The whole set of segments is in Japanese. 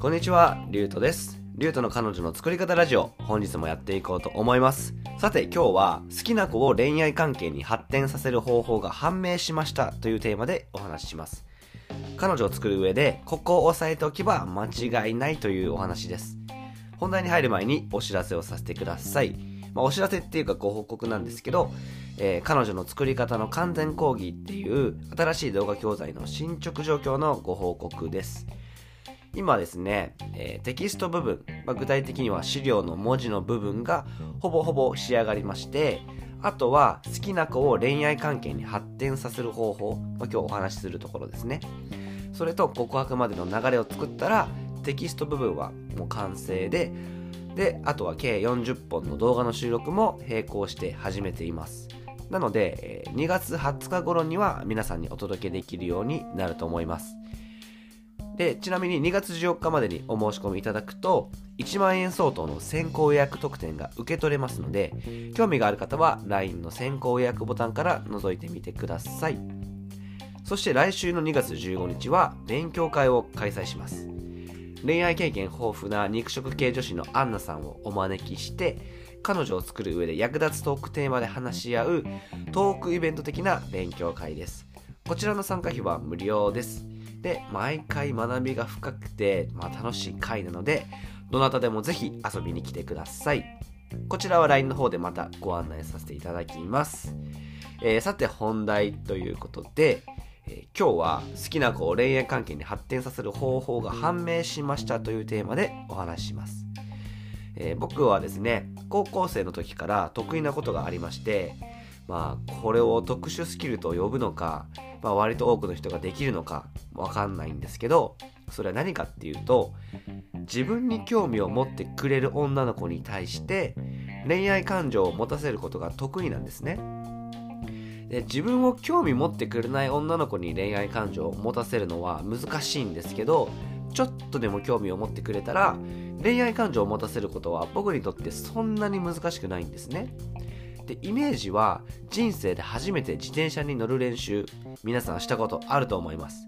こんにちは、リュウトです。リュウトの彼女の作り方ラジオ、本日もやっていこうと思います。さて、今日は好きな子を恋愛関係に発展させる方法が判明しましたというテーマでお話しします。彼女を作る上で、ここを押さえておけば間違いないというお話です。本題に入る前にお知らせをさせてください。まあ、お知らせっていうかご報告なんですけど、えー彼女の作り方の完全講義っていう新しい動画教材の進捗状況のご報告です。今ですね、えーテキスト部分、まあ、具体的には資料の文字の部分がほぼほぼ仕上がりまして、あとは好きな子を恋愛関係に発展させる方法、まあ、今日お話しするところですね。それと告白までの流れを作ったらテキスト部分はもう完成で、で、あとは計40本の動画の収録も並行して始めています。なので、2月20日頃には皆さんにお届けできるようになると思います。で、ちなみに2月14日までにお申し込みいただくと、1万円相当の先行予約特典が受け取れますので、興味がある方は LINE の先行予約ボタンから覗いてみてください。そして来週の2月15日は勉強会を開催します。恋愛経験豊富な肉食系女子のアンナさんをお招きして、彼女を作る上で役立つトークテーマで話し合うトークイベント的な勉強会です。こちらの参加費は無料です。で、毎回学びが深くて、まあ、楽しい会なので、どなたでもぜひ遊びに来てください。こちらは LINE の方でまたご案内させていただきます。えーさて本題ということで、えー今日は好きな子を恋愛関係に発展させる方法が判明しましたというテーマでお話しします。えー僕はですね、高校生の時から得意なことがありまして、まあ、これを特殊スキルと呼ぶのか、まあ、割と多くの人ができるのかわかんないんですけど、それは何かっていうと、自分に興味を持ってくれる女の子に対して恋愛感情を持たせることが得意なんですね。で自分を興味持ってくれない女の子に恋愛感情を持たせるのは難しいんですけどちょっとでも興味を持ってくれたら恋愛感情を持たせることは僕にとってそんなに難しくないんですねでイメージは人生で初めて自転車に乗る練習皆さんしたことあると思います。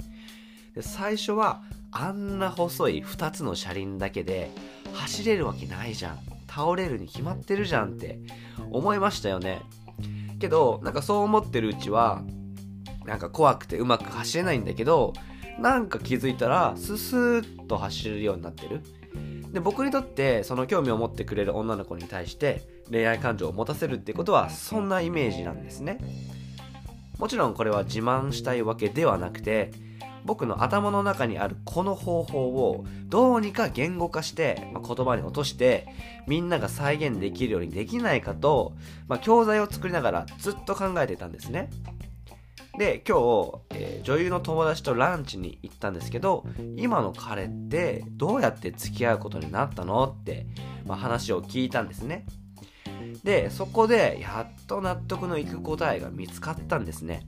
で最初はあんな細い2つの車輪だけで走れるわけないじゃん倒れるに決まってるじゃんって思いましたよね。けどなんかそう思ってるうちはなんか怖くてうまく走れないんだけどなんか気づいたらススーッと走れるようになってる。で僕にとってその興味を持ってくれる女の子に対して恋愛感情を持たせるってことはそんなイメージなんですね。もちろんこれは自慢したいわけではなくて僕の頭の中にあるこの方法をどうにか言語化して、まあ言葉に落としてみんなが再現できるようにできないかと、まあ教材を作りながらずっと考えていたんですね。で今日、えー女優の友達とランチに行ったんですけど今の彼ってどうやって付き合うことになったのって、まあ、話を聞いたんですね。でそこでやっと納得のいく答えが見つかったんですね。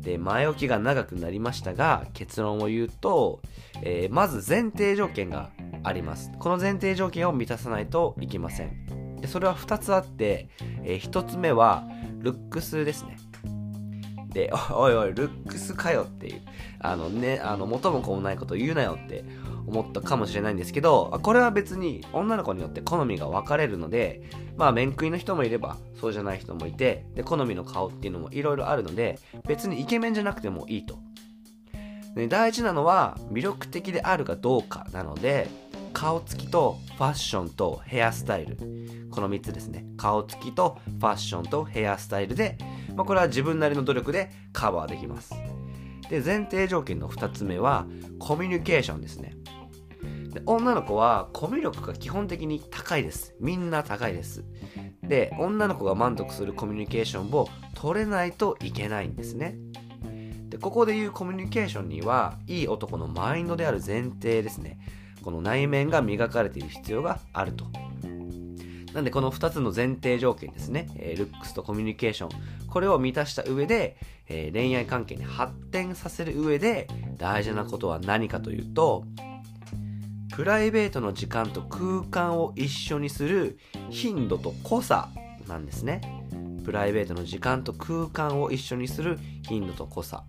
で前置きが長くなりましたが結論を言うと、えーまず前提条件があります。この前提条件を満たさないといけません。でそれは2つあって、え1つ目はルックスですね、おいおい、ルックスかよっていう、あのね、あの、元も子もないこと言うなよって思ったかもしれないんですけど、これは別に女の子によって好みが分かれるので、まあ、面食いの人もいれば、そうじゃない人もいて、で、好みの顔っていうのもいろいろあるので、別にイケメンじゃなくてもいいと。で大事なのは、魅力的であるかどうかなので、顔つきとファッションとヘアスタイル。この3つですね。顔つきとファッションとヘアスタイルで、まあ、これは自分なりの努力でカバーできます。で、前提条件の2つ目は、コミュニケーションですね。で女の子はコミュ力が基本的に高いです。みんな高いです。で、女の子が満足するコミュニケーションを取れないといけないんですね。で、ここで言うコミュニケーションには、いい男のマインドである前提ですね。この内面が磨かれている必要があると。なんでこの2つの前提条件ですね、えールックスとコミュニケーション、これを満たした上で、えー恋愛関係に発展させる上で大事なことは何かというと、プライベートの時間と空間を一緒にする頻度と濃さなんですね。プライベートの時間と空間を一緒にする頻度と濃さ。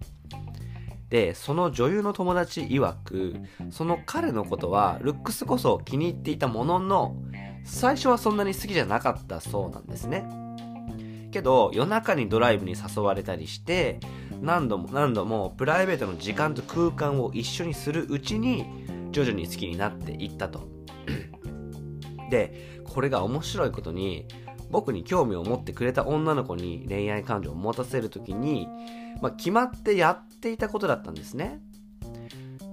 で、その女優の友達曰く、その彼のことは、ルックスこそ気に入っていたものの、最初はそんなに好きじゃなかったそうなんですね。けど、夜中にドライブに誘われたりして、何度も何度もプライベートの時間と空間を一緒にするうちに、徐々に好きになっていったと。で、これが面白いことに、僕に興味を持ってくれた女の子に恋愛感情を持たせるときに、まあ、決まってやっていたことだったんですね。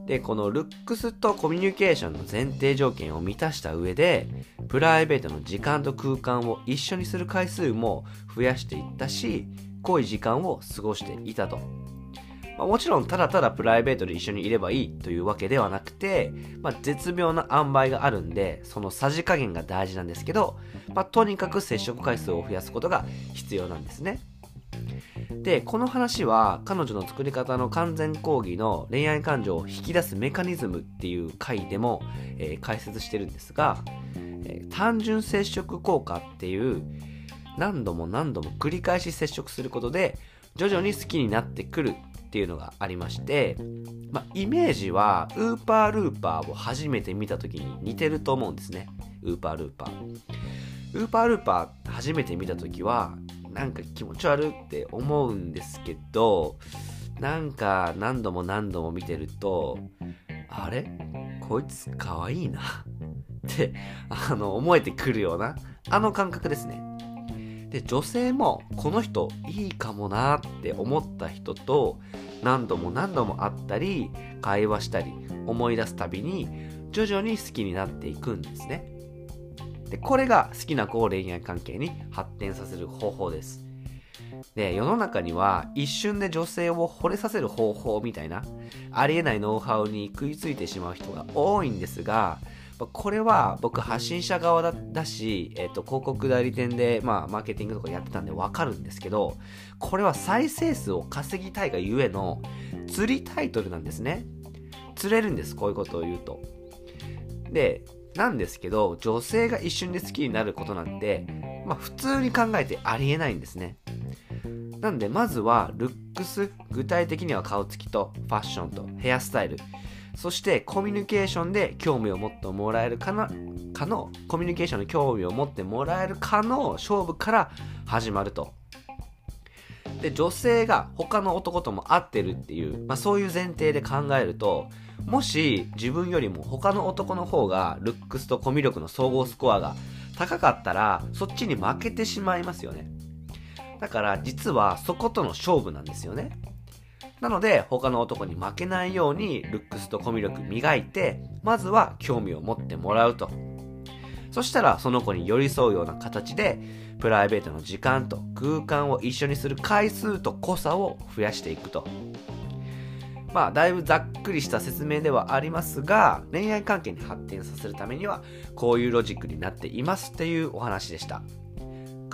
で、このルックスとコミュニケーションの前提条件を満たした上で、プライベートの時間と空間を一緒にする回数も増やしていったし、濃い時間を過ごしていたと。まあ、もちろんただただプライベートで一緒にいればいいというわけではなくて、まあ、絶妙な塩梅があるんで、そのさじ加減が大事なんですけど、まあ、とにかく接触回数を増やすことが必要なんですね。で、この話は彼女の作り方の完全講義の恋愛感情を引き出すメカニズムっていう回でも、えー、解説してるんですが、単純接触効果っていう何度も何度も繰り返し接触することで徐々に好きになってくるっていうのがありまして、まあ、イメージはウーパールーパーを初めて見た時に似てると思うんですね。ウーパールーパー。ウーパールーパー初めて見た時はなんか気持ち悪って思うんですけど、なんか何度も何度も見てると、あれ？こいつかわいいな、あの、思えてくるような、あの感覚ですね。で、女性もこの人いいかもなって思った人と何度も何度も会ったり、会話したり、思い出すたびに徐々に好きになっていくんですね。で、これが好きな子を恋愛関係に発展させる方法です。で、世の中には一瞬で女性を惚れさせる方法みたいな、ありえないノウハウに食いついてしまう人が多いんですが、これは僕発信者側だし、えっと、広告代理店で、まあ、マーケティングとかやってたんでわかるんですけど、これは再生数を稼ぎたいがゆえの釣りタイトルなんですね。釣れるんです、こういうことを言うと。で、なんですけど、女性が一瞬で好きになることなんて、まあ普通に考えてありえないんですね。なんで、まずは、ルックス、具体的には顔つきと、ファッションと、ヘアスタイル、そしてコミュニケーションで興味を持ってもらえるかな、かの、コミュニケーションに興味を持ってもらえるかの勝負から始まると。で、女性が他の男とも会ってるっていう、まあそういう前提で考えると、もし自分よりも他の男の方がルックスとコミュ力の総合スコアが高かったらそっちに負けてしまいますよねだから実はそことの勝負なんですよねなので他の男に負けないようにルックスとコミュ力磨いてまずは興味を持ってもらうとそしたらその子に寄り添うような形でプライベートの時間と空間を一緒にする回数と濃さを増やしていくとまあ、だいぶざっくりした説明ではありますが、恋愛関係に発展させるためには、こういうロジックになっていますっていうお話でした。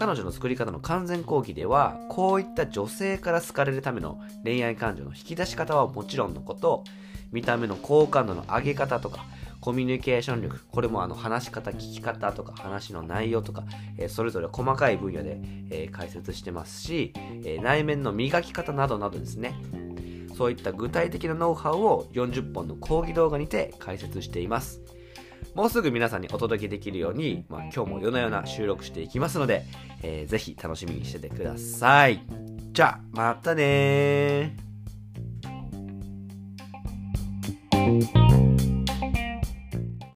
彼女の作り方の完全講義では、こういった女性から好かれるための恋愛感情の引き出し方はもちろんのこと、見た目の好感度の上げ方とか、コミュニケーション力、これもあの話し方、聞き方とか話の内容とか、えー、それぞれ細かい分野で、えー、解説してますし、えー、内面の磨き方などなどですね、そういった具体的なノウハウを40本の講義動画にて解説しています。もうすぐ皆さんにお届けできるように、まあ、今日も夜な夜な収録していきますので、えー、ぜひ楽しみにしててください。じゃあ、またね